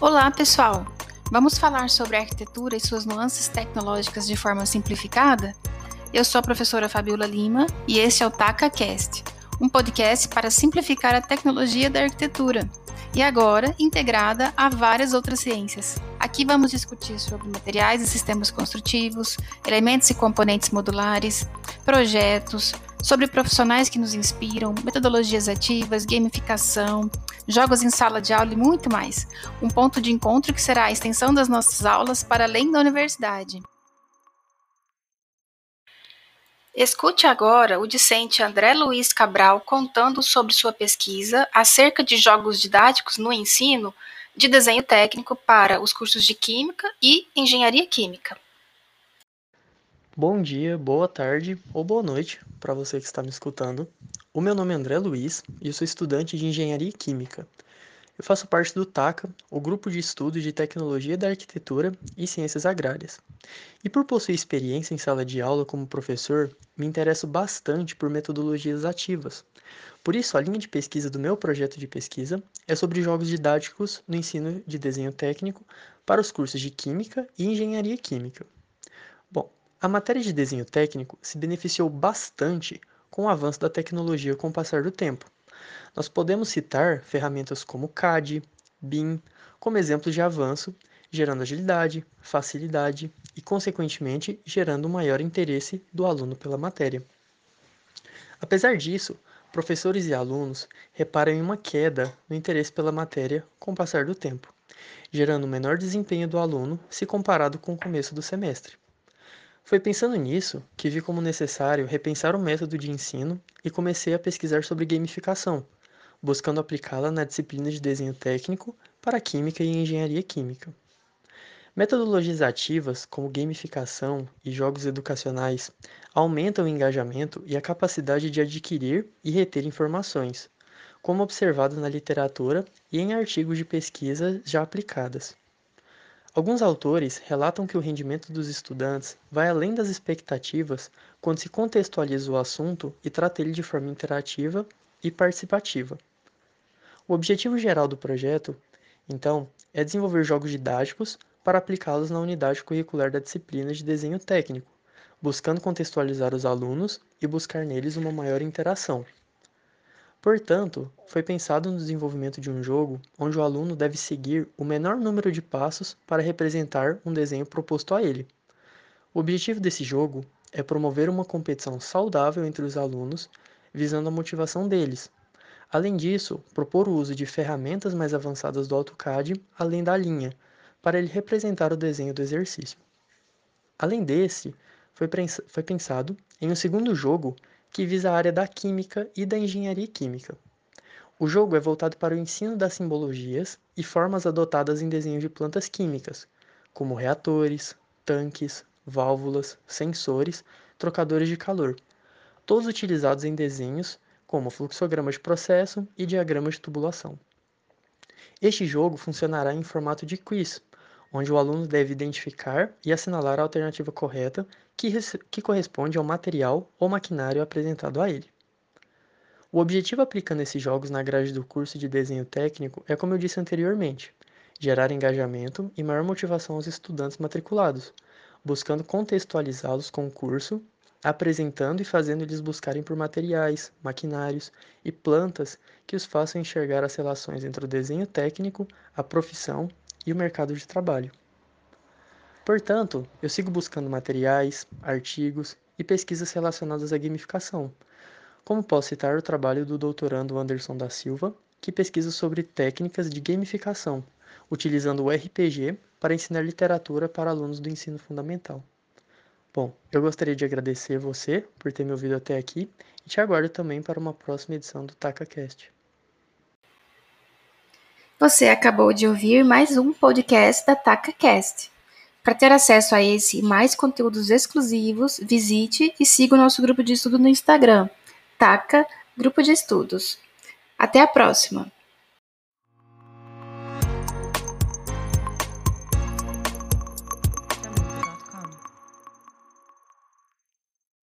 Olá, pessoal! Vamos falar sobre a arquitetura e suas nuances tecnológicas de forma simplificada? Eu sou a professora Fabiola Lima e este é o TacaCast, um podcast para simplificar a tecnologia da arquitetura e agora integrada a várias outras ciências. Aqui vamos discutir sobre materiais e sistemas construtivos, elementos e componentes modulares, projetos, sobre profissionais que nos inspiram, metodologias ativas, gamificação, jogos em sala de aula e muito mais. Um ponto de encontro que será a extensão das nossas aulas para além da universidade. Escute agora o discente André Luiz Cabral contando sobre sua pesquisa acerca de jogos didáticos no ensino de desenho técnico para os cursos de Química e Engenharia Química. Bom dia, boa tarde ou boa noite para você que está me escutando. O meu nome é André Luiz e eu sou estudante de Engenharia Química. Eu faço parte do TACA, o grupo de estudos de tecnologia da arquitetura e ciências agrárias. E por possuir experiência em sala de aula como professor, me interesso bastante por metodologias ativas. Por isso, a linha de pesquisa do meu projeto de pesquisa é sobre jogos didáticos no ensino de desenho técnico para os cursos de Química e Engenharia Química. Bom, a matéria de desenho técnico se beneficiou bastante com o avanço da tecnologia com o passar do tempo. Nós podemos citar ferramentas como CAD, BIM, como exemplos de avanço, gerando agilidade, facilidade e, consequentemente, gerando um maior interesse do aluno pela matéria. Apesar disso, professores e alunos reparam em uma queda no interesse pela matéria com o passar do tempo, gerando um menor desempenho do aluno se comparado com o começo do semestre. Foi pensando nisso que vi como necessário repensar o método de ensino e comecei a pesquisar sobre gamificação, buscando aplicá-la na disciplina de desenho técnico para Química e Engenharia Química. Metodologias ativas, como gamificação e jogos educacionais, aumentam o engajamento e a capacidade de adquirir e reter informações, como observado na literatura e em artigos de pesquisa já aplicadas. Alguns autores relatam que o rendimento dos estudantes vai além das expectativas quando se contextualiza o assunto e trata ele de forma interativa e participativa. O objetivo geral do projeto, então, é desenvolver jogos didáticos para aplicá-los na unidade curricular da disciplina de desenho técnico, buscando contextualizar os alunos e buscar neles uma maior interação. Portanto, foi pensado no desenvolvimento de um jogo onde o aluno deve seguir o menor número de passos para representar um desenho proposto a ele. O objetivo desse jogo é promover uma competição saudável entre os alunos, visando a motivação deles. Além disso, propor o uso de ferramentas mais avançadas do AutoCAD além da linha, para ele representar o desenho do exercício. Além desse, foi pensado em um segundo jogo que visa a área da química e da engenharia química. O jogo é voltado para o ensino das simbologias e formas adotadas em desenhos de plantas químicas, como reatores, tanques, válvulas, sensores, trocadores de calor, todos utilizados em desenhos como fluxograma de processo e diagrama de tubulação. Este jogo funcionará em formato de quiz, onde o aluno deve identificar e assinalar a alternativa correta que, que corresponde ao material ou maquinário apresentado a ele. O objetivo aplicando esses jogos na grade do curso de desenho técnico é, como eu disse anteriormente, gerar engajamento e maior motivação aos estudantes matriculados, buscando contextualizá-los com o curso, apresentando e fazendo eles buscarem por materiais, maquinários e plantas que os façam enxergar as relações entre o desenho técnico, a profissão e o mercado de trabalho. Portanto, eu sigo buscando materiais, artigos e pesquisas relacionadas à gamificação. Como posso citar o trabalho do doutorando Anderson da Silva, que pesquisa sobre técnicas de gamificação, utilizando o RPG para ensinar literatura para alunos do ensino fundamental. Bom, eu gostaria de agradecer você por ter me ouvido até aqui e te aguardo também para uma próxima edição do TacaCast. Você acabou de ouvir mais um podcast da TacaCast. Para ter acesso a esse e mais conteúdos exclusivos, visite e siga o nosso grupo de estudo no Instagram, Taca Grupo de Estudos. Até a próxima!